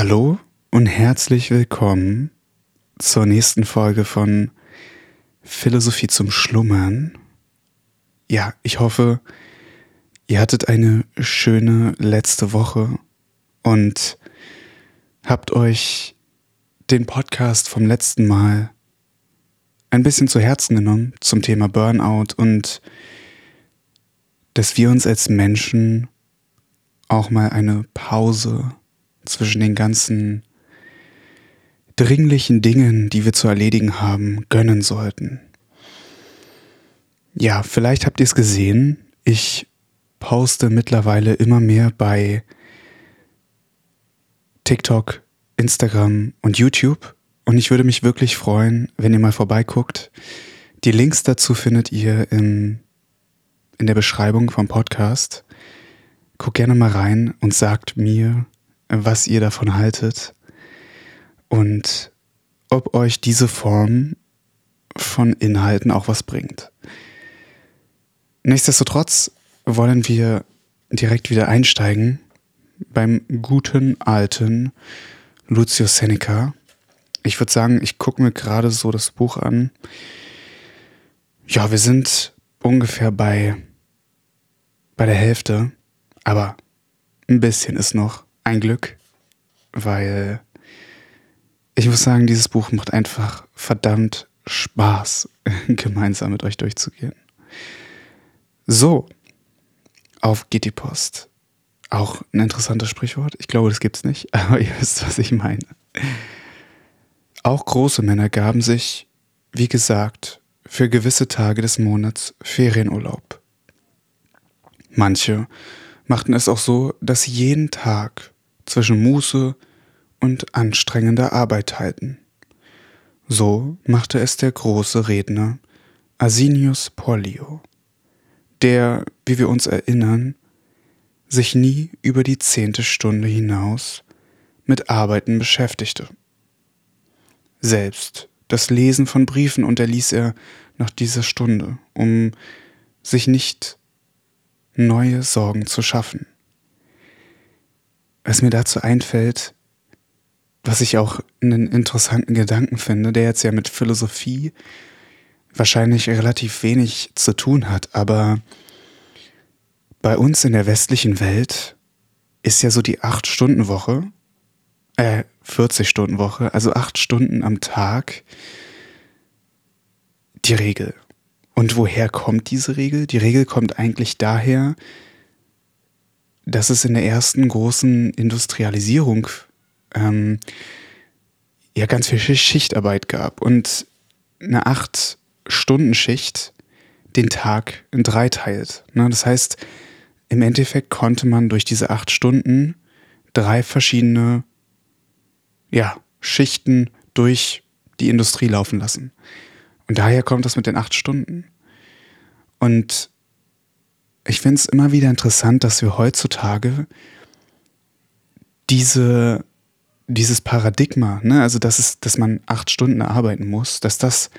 Hallo und herzlich willkommen zur nächsten Folge von Philosophie zum Schlummern. Ja, ich hoffe, ihr hattet eine schöne letzte Woche und habt euch den Podcast vom letzten Mal ein bisschen zu Herzen genommen zum Thema Burnout und dass wir uns als Menschen auch mal eine Pause zwischen den ganzen dringlichen Dingen, die wir zu erledigen haben, gönnen sollten. Ja, vielleicht habt ihr es gesehen, ich poste mittlerweile immer mehr bei TikTok, Instagram und YouTube und ich würde mich wirklich freuen, wenn ihr mal vorbeiguckt. Die Links dazu findet ihr im, in der Beschreibung vom Podcast. Guckt gerne mal rein und sagt mir, was ihr davon haltet und ob euch diese Form von Inhalten auch was bringt. Nichtsdestotrotz wollen wir direkt wieder einsteigen beim guten alten Lucius Seneca. Ich würde sagen, ich gucke mir gerade so das Buch an. Ja, wir sind ungefähr bei, bei der Hälfte, aber ein bisschen ist noch ein Glück, weil ich muss sagen, dieses Buch macht einfach verdammt Spaß, gemeinsam mit euch durchzugehen. So, auf geht die Post. Auch ein interessantes Sprichwort. Ich glaube, das gibt's nicht, aber ihr wisst, was ich meine. Auch große Männer gaben sich, wie gesagt, für gewisse Tage des Monats Ferienurlaub. Manche machten es auch so, dass jeden Tag zwischen Muße und anstrengender Arbeit halten. So machte es der große Redner Asinius Pollio, der, wie wir uns erinnern, sich nie über die zehnte Stunde hinaus mit Arbeiten beschäftigte. Selbst das Lesen von Briefen unterließ er nach dieser Stunde, um sich nicht neue Sorgen zu schaffen. Was mir dazu einfällt, was ich auch einen interessanten Gedanken finde, der jetzt ja mit Philosophie wahrscheinlich relativ wenig zu tun hat, aber bei uns in der westlichen Welt ist ja so die 8-Stunden-Woche, äh, 40-Stunden-Woche, also 8 Stunden am Tag die Regel. Und woher kommt diese Regel? Die Regel kommt eigentlich daher, dass es in der ersten großen Industrialisierung ähm, ja ganz viel Schichtarbeit gab und eine acht Stunden Schicht den Tag in drei teilt. Ne? Das heißt, im Endeffekt konnte man durch diese acht Stunden drei verschiedene ja, Schichten durch die Industrie laufen lassen. Und daher kommt das mit den acht Stunden. Und ich finde es immer wieder interessant, dass wir heutzutage diese, dieses Paradigma, ne, also dass, es, dass man acht Stunden arbeiten muss, dass das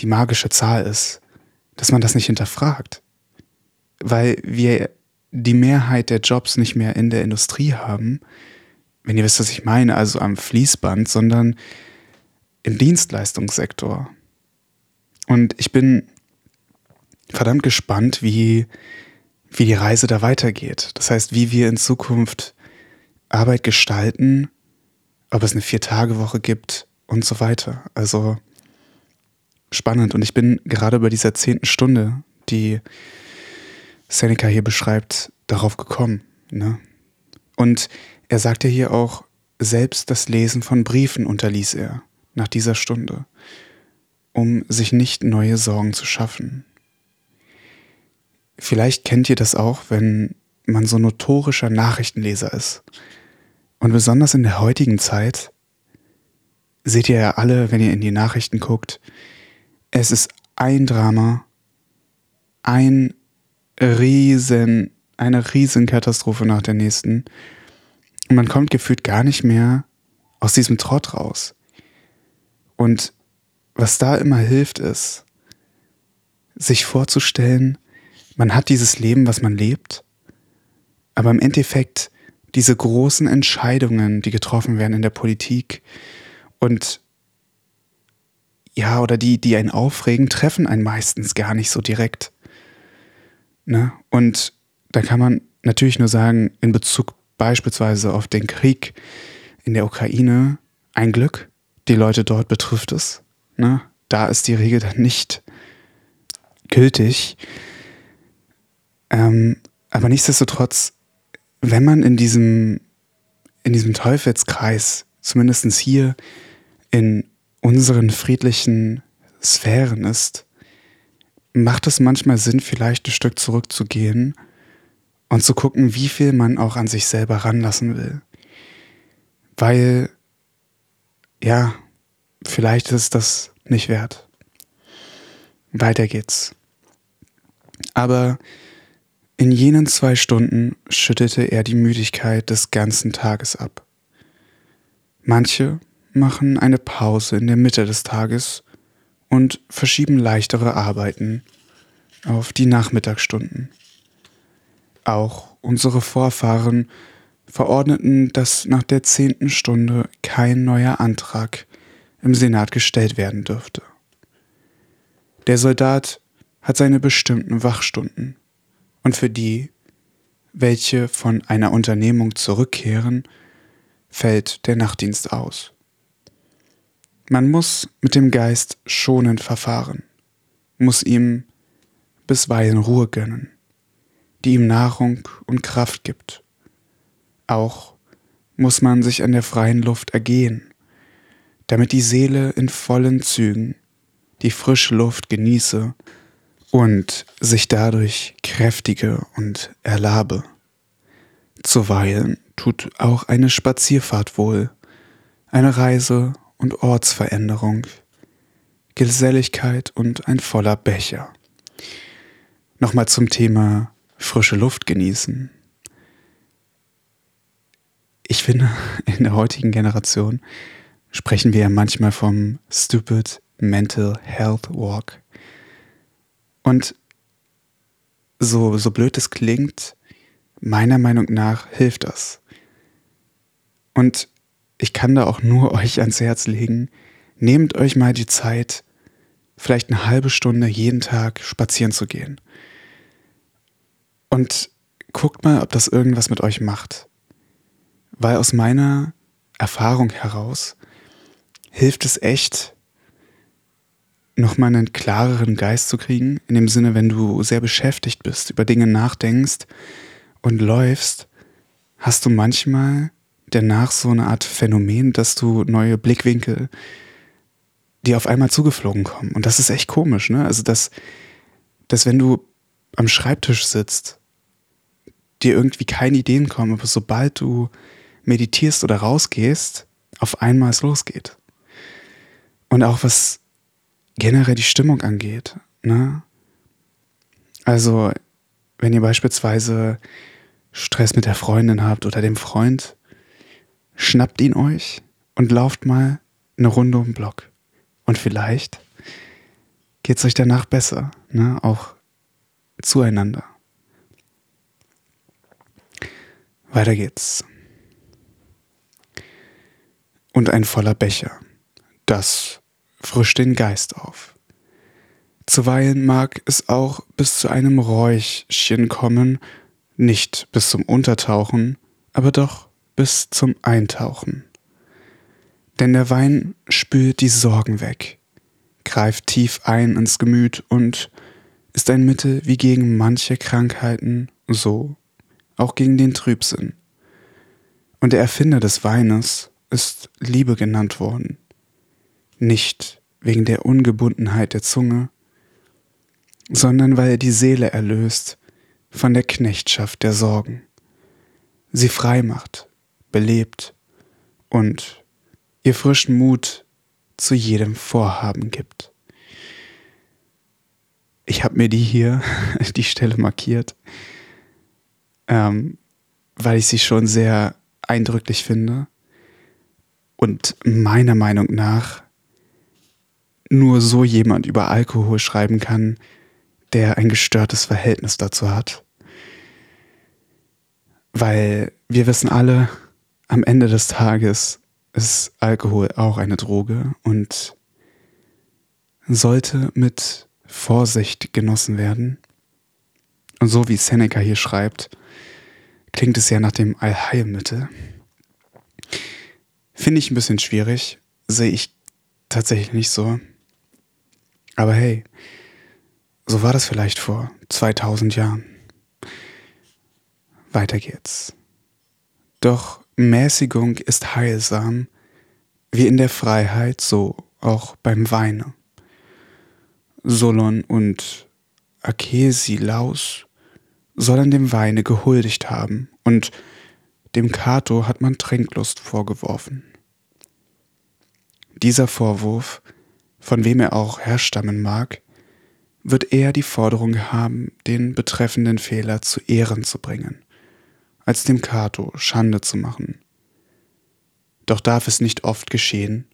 die magische Zahl ist, dass man das nicht hinterfragt. Weil wir die Mehrheit der Jobs nicht mehr in der Industrie haben, wenn ihr wisst, was ich meine, also am Fließband, sondern im Dienstleistungssektor. Und ich bin verdammt gespannt, wie, wie die Reise da weitergeht. Das heißt, wie wir in Zukunft Arbeit gestalten, ob es eine Vier-Tage-Woche gibt und so weiter. Also spannend. Und ich bin gerade bei dieser zehnten Stunde, die Seneca hier beschreibt, darauf gekommen. Ne? Und er sagt ja hier auch, selbst das Lesen von Briefen unterließ er nach dieser Stunde, um sich nicht neue Sorgen zu schaffen. Vielleicht kennt ihr das auch, wenn man so notorischer Nachrichtenleser ist. Und besonders in der heutigen Zeit seht ihr ja alle, wenn ihr in die Nachrichten guckt, es ist ein Drama, ein riesen, eine riesen Katastrophe nach der nächsten. Und man kommt gefühlt gar nicht mehr aus diesem Trott raus. Und was da immer hilft, ist, sich vorzustellen, man hat dieses Leben, was man lebt, aber im Endeffekt diese großen Entscheidungen, die getroffen werden in der Politik und ja, oder die, die einen aufregen, treffen einen meistens gar nicht so direkt. Ne? Und da kann man natürlich nur sagen, in Bezug beispielsweise auf den Krieg in der Ukraine, ein Glück, die Leute dort betrifft es. Ne? Da ist die Regel dann nicht gültig. Ähm, aber nichtsdestotrotz, wenn man in diesem, in diesem Teufelskreis, zumindest hier in unseren friedlichen Sphären ist, macht es manchmal Sinn, vielleicht ein Stück zurückzugehen und zu gucken, wie viel man auch an sich selber ranlassen will. Weil, ja, vielleicht ist das nicht wert. Weiter geht's. Aber in jenen zwei Stunden schüttete er die Müdigkeit des ganzen Tages ab. Manche machen eine Pause in der Mitte des Tages und verschieben leichtere Arbeiten auf die Nachmittagsstunden. Auch unsere Vorfahren verordneten, dass nach der zehnten Stunde kein neuer Antrag im Senat gestellt werden dürfte. Der Soldat hat seine bestimmten Wachstunden und für die, welche von einer Unternehmung zurückkehren, fällt der Nachtdienst aus. Man muss mit dem Geist schonend verfahren, muss ihm bisweilen Ruhe gönnen, die ihm Nahrung und Kraft gibt. Auch muss man sich an der freien Luft ergehen, damit die Seele in vollen Zügen die frische Luft genieße und sich dadurch kräftige und erlabe. Zuweilen tut auch eine Spazierfahrt wohl, eine Reise und Ortsveränderung, Geselligkeit und ein voller Becher. Nochmal zum Thema frische Luft genießen. Ich finde, in der heutigen Generation sprechen wir ja manchmal vom Stupid Mental Health Walk. Und so, so blöd es klingt, meiner Meinung nach hilft das. Und ich kann da auch nur euch ans Herz legen, nehmt euch mal die Zeit, vielleicht eine halbe Stunde jeden Tag spazieren zu gehen. Und guckt mal, ob das irgendwas mit euch macht. Weil aus meiner Erfahrung heraus hilft es echt, nochmal einen klareren Geist zu kriegen. In dem Sinne, wenn du sehr beschäftigt bist, über Dinge nachdenkst und läufst, hast du manchmal danach so eine Art Phänomen, dass du neue Blickwinkel dir auf einmal zugeflogen kommen. Und das ist echt komisch, ne? Also, dass, dass wenn du am Schreibtisch sitzt, dir irgendwie keine Ideen kommen, aber sobald du meditierst oder rausgehst, auf einmal es losgeht. Und auch was generell die Stimmung angeht, ne? Also, wenn ihr beispielsweise Stress mit der Freundin habt oder dem Freund, schnappt ihn euch und lauft mal eine Runde um den Block. Und vielleicht geht es euch danach besser, ne? auch zueinander. Weiter geht's. Und ein voller Becher. Das frischt den Geist auf. Zuweilen mag es auch bis zu einem Räuchchen kommen, nicht bis zum Untertauchen, aber doch bis zum Eintauchen. Denn der Wein spült die Sorgen weg, greift tief ein ins Gemüt und ist ein Mittel wie gegen manche Krankheiten, so auch gegen den Trübsinn. Und der Erfinder des Weines ist Liebe genannt worden, nicht wegen der Ungebundenheit der Zunge, sondern weil er die Seele erlöst von der Knechtschaft der Sorgen, sie frei macht belebt und ihr frischen Mut zu jedem Vorhaben gibt. Ich habe mir die hier, die Stelle markiert, ähm, weil ich sie schon sehr eindrücklich finde und meiner Meinung nach nur so jemand über Alkohol schreiben kann, der ein gestörtes Verhältnis dazu hat. Weil wir wissen alle, am Ende des Tages ist Alkohol auch eine Droge und sollte mit Vorsicht genossen werden. Und so wie Seneca hier schreibt, klingt es ja nach dem Allheilmittel. Finde ich ein bisschen schwierig, sehe ich tatsächlich nicht so. Aber hey, so war das vielleicht vor 2000 Jahren. Weiter geht's. Doch Mäßigung ist heilsam, wie in der Freiheit, so auch beim Weine. Solon und Akesilaus sollen dem Weine gehuldigt haben und dem Cato hat man Trinklust vorgeworfen. Dieser Vorwurf, von wem er auch herstammen mag, wird eher die Forderung haben, den betreffenden Fehler zu Ehren zu bringen, als dem Cato Schande zu machen. Doch darf es nicht oft geschehen,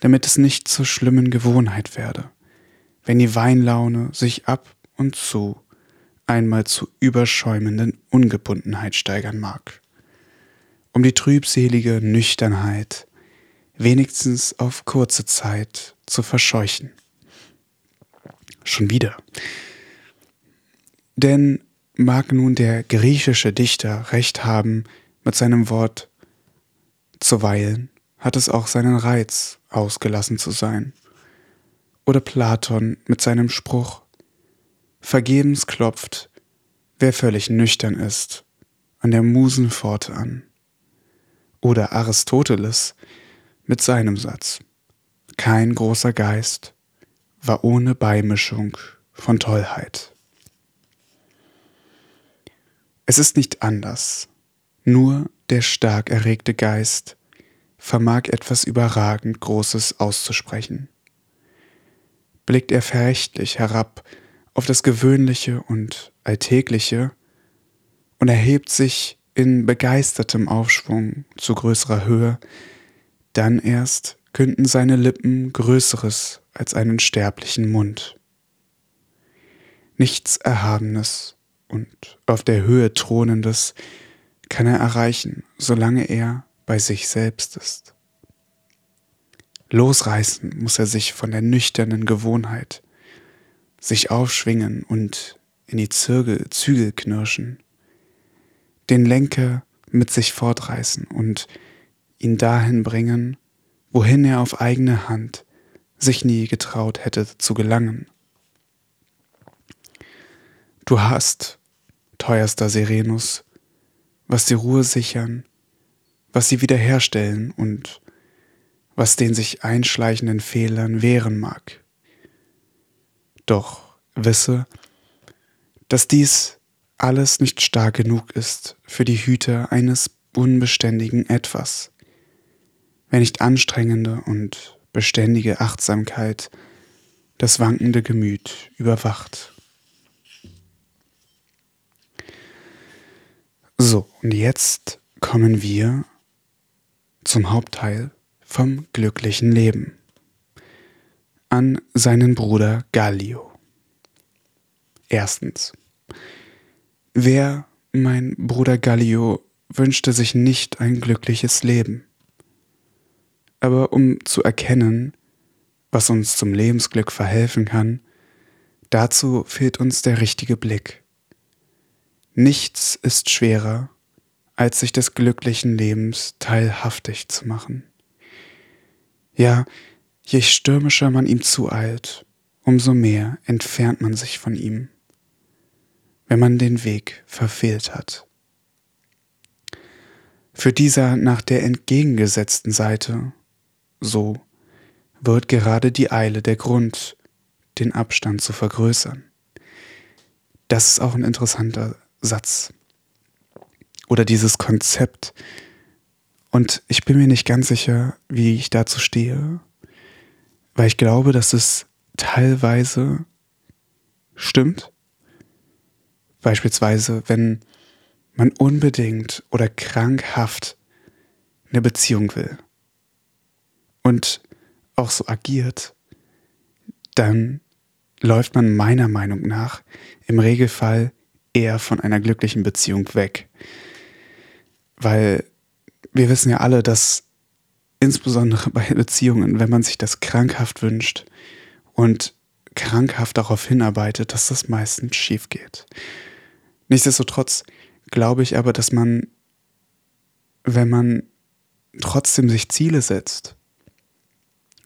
damit es nicht zur schlimmen Gewohnheit werde, wenn die Weinlaune sich ab und zu einmal zu überschäumenden Ungebundenheit steigern mag, um die trübselige Nüchternheit wenigstens auf kurze Zeit zu verscheuchen. Schon wieder. Denn mag nun der griechische Dichter recht haben mit seinem Wort zuweilen hat es auch seinen Reiz, ausgelassen zu sein. Oder Platon mit seinem Spruch Vergebens klopft, wer völlig nüchtern ist, an der Musenpforte an. Oder Aristoteles mit seinem Satz Kein großer Geist war ohne Beimischung von Tollheit. Es ist nicht anders, nur der stark erregte Geist vermag etwas überragend Großes auszusprechen. Blickt er verächtlich herab auf das Gewöhnliche und Alltägliche und erhebt sich in begeistertem Aufschwung zu größerer Höhe, dann erst künden seine Lippen Größeres als einen sterblichen Mund. Nichts Erhabenes und auf der Höhe Thronendes kann er erreichen, solange er bei sich selbst ist. Losreißen muss er sich von der nüchternen Gewohnheit, sich aufschwingen und in die Zirgel, Zügel knirschen, den Lenker mit sich fortreißen und ihn dahin bringen, wohin er auf eigene Hand sich nie getraut hätte zu gelangen. Du hast, teuerster Serenus, was die Ruhe sichern, was sie wiederherstellen und was den sich einschleichenden Fehlern wehren mag. Doch wisse, dass dies alles nicht stark genug ist für die Hüter eines unbeständigen Etwas, wenn nicht anstrengende und beständige Achtsamkeit das wankende Gemüt überwacht. So, und jetzt kommen wir zum Hauptteil vom glücklichen Leben an seinen Bruder Gallio. Erstens. Wer, mein Bruder Gallio, wünschte sich nicht ein glückliches Leben? Aber um zu erkennen, was uns zum Lebensglück verhelfen kann, dazu fehlt uns der richtige Blick. Nichts ist schwerer, als sich des glücklichen Lebens teilhaftig zu machen. Ja, je stürmischer man ihm zueilt, umso mehr entfernt man sich von ihm, wenn man den Weg verfehlt hat. Für dieser nach der entgegengesetzten Seite, so wird gerade die Eile der Grund, den Abstand zu vergrößern. Das ist auch ein interessanter Satz oder dieses Konzept. Und ich bin mir nicht ganz sicher, wie ich dazu stehe, weil ich glaube, dass es teilweise stimmt. Beispielsweise, wenn man unbedingt oder krankhaft eine Beziehung will und auch so agiert, dann läuft man meiner Meinung nach im Regelfall eher von einer glücklichen Beziehung weg. weil wir wissen ja alle, dass insbesondere bei Beziehungen, wenn man sich das krankhaft wünscht und krankhaft darauf hinarbeitet, dass das meistens schief geht. Nichtsdestotrotz glaube ich aber, dass man, wenn man trotzdem sich Ziele setzt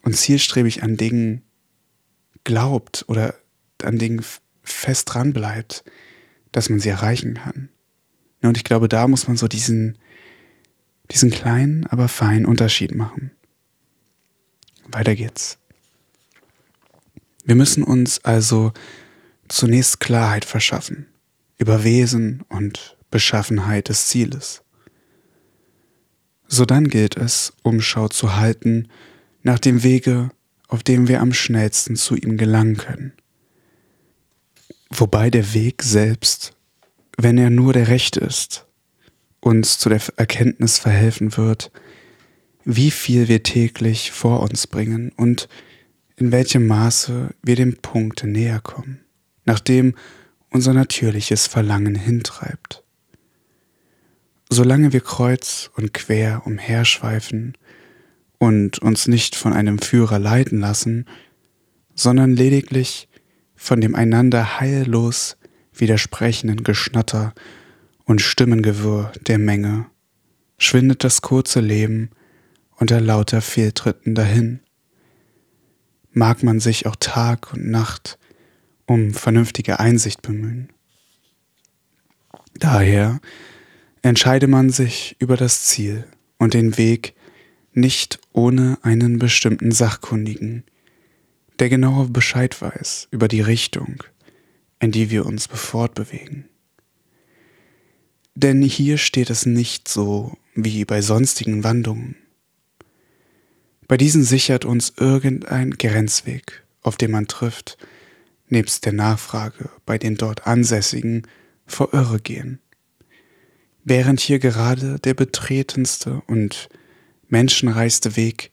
und zielstrebig an Dingen glaubt oder an Dingen fest dran bleibt, dass man sie erreichen kann. Und ich glaube, da muss man so diesen, diesen kleinen, aber feinen Unterschied machen. Weiter geht's. Wir müssen uns also zunächst Klarheit verschaffen über Wesen und Beschaffenheit des Zieles. Sodann gilt es, Umschau zu halten nach dem Wege, auf dem wir am schnellsten zu ihm gelangen können. Wobei der Weg selbst, wenn er nur der rechte ist, uns zu der Erkenntnis verhelfen wird, wie viel wir täglich vor uns bringen und in welchem Maße wir dem Punkt näher kommen, nachdem unser natürliches Verlangen hintreibt. Solange wir kreuz und quer umherschweifen und uns nicht von einem Führer leiten lassen, sondern lediglich von dem einander heillos widersprechenden Geschnatter und Stimmengewirr der Menge, schwindet das kurze Leben unter lauter Fehltritten dahin. Mag man sich auch Tag und Nacht um vernünftige Einsicht bemühen. Daher entscheide man sich über das Ziel und den Weg nicht ohne einen bestimmten Sachkundigen, der genauer Bescheid weiß über die Richtung, in die wir uns fortbewegen. Denn hier steht es nicht so wie bei sonstigen Wandungen. Bei diesen sichert uns irgendein Grenzweg, auf dem man trifft, nebst der Nachfrage bei den dort Ansässigen vor Irre gehen. Während hier gerade der betretenste und menschenreichste Weg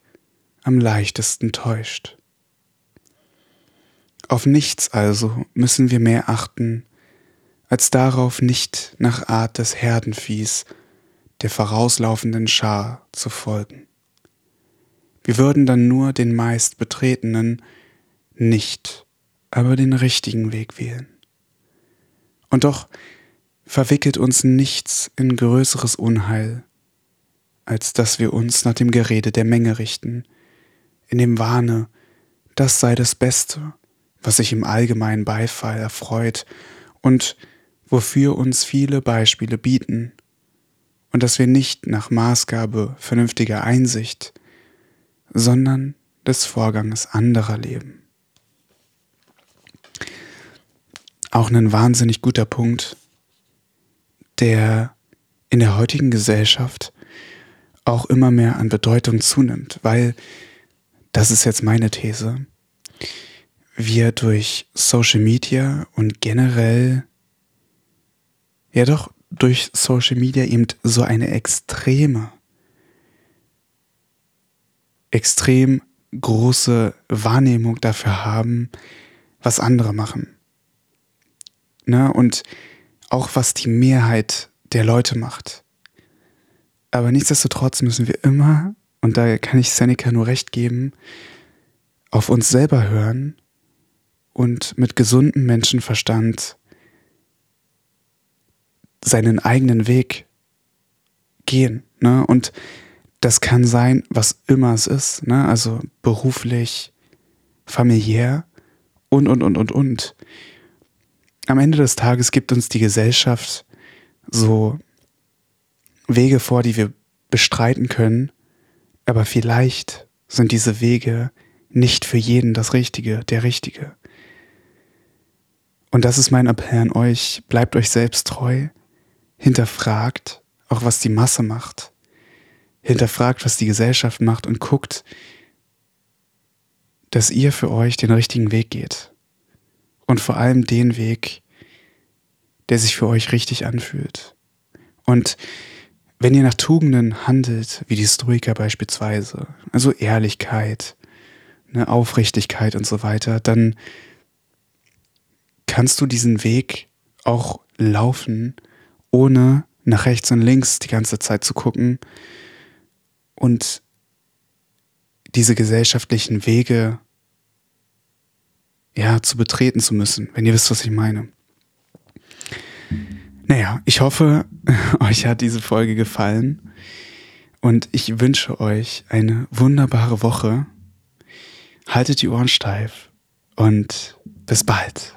am leichtesten täuscht. Auf nichts also müssen wir mehr achten, als darauf nicht nach Art des Herdenviehs der vorauslaufenden Schar zu folgen. Wir würden dann nur den meist betretenen, nicht aber den richtigen Weg wählen. Und doch verwickelt uns nichts in größeres Unheil, als dass wir uns nach dem Gerede der Menge richten, in dem Wahne, das sei das Beste, was sich im allgemeinen Beifall erfreut und wofür uns viele Beispiele bieten, und dass wir nicht nach Maßgabe vernünftiger Einsicht, sondern des Vorganges anderer leben. Auch ein wahnsinnig guter Punkt, der in der heutigen Gesellschaft auch immer mehr an Bedeutung zunimmt, weil, das ist jetzt meine These, wir durch Social Media und generell, ja doch, durch Social Media eben so eine extreme, extrem große Wahrnehmung dafür haben, was andere machen. Ne? Und auch was die Mehrheit der Leute macht. Aber nichtsdestotrotz müssen wir immer, und da kann ich Seneca nur recht geben, auf uns selber hören und mit gesundem Menschenverstand seinen eigenen Weg gehen. Ne? Und das kann sein, was immer es ist, ne? also beruflich, familiär und, und, und, und, und. Am Ende des Tages gibt uns die Gesellschaft so Wege vor, die wir bestreiten können, aber vielleicht sind diese Wege nicht für jeden das Richtige, der Richtige. Und das ist mein Appell an euch. Bleibt euch selbst treu. Hinterfragt auch, was die Masse macht. Hinterfragt, was die Gesellschaft macht und guckt, dass ihr für euch den richtigen Weg geht. Und vor allem den Weg, der sich für euch richtig anfühlt. Und wenn ihr nach Tugenden handelt, wie die Stoiker beispielsweise, also Ehrlichkeit, eine Aufrichtigkeit und so weiter, dann kannst du diesen Weg auch laufen, ohne nach rechts und links die ganze Zeit zu gucken und diese gesellschaftlichen Wege ja zu betreten zu müssen, wenn ihr wisst, was ich meine. Naja, ich hoffe, euch hat diese Folge gefallen und ich wünsche euch eine wunderbare Woche. Haltet die Ohren steif und bis bald.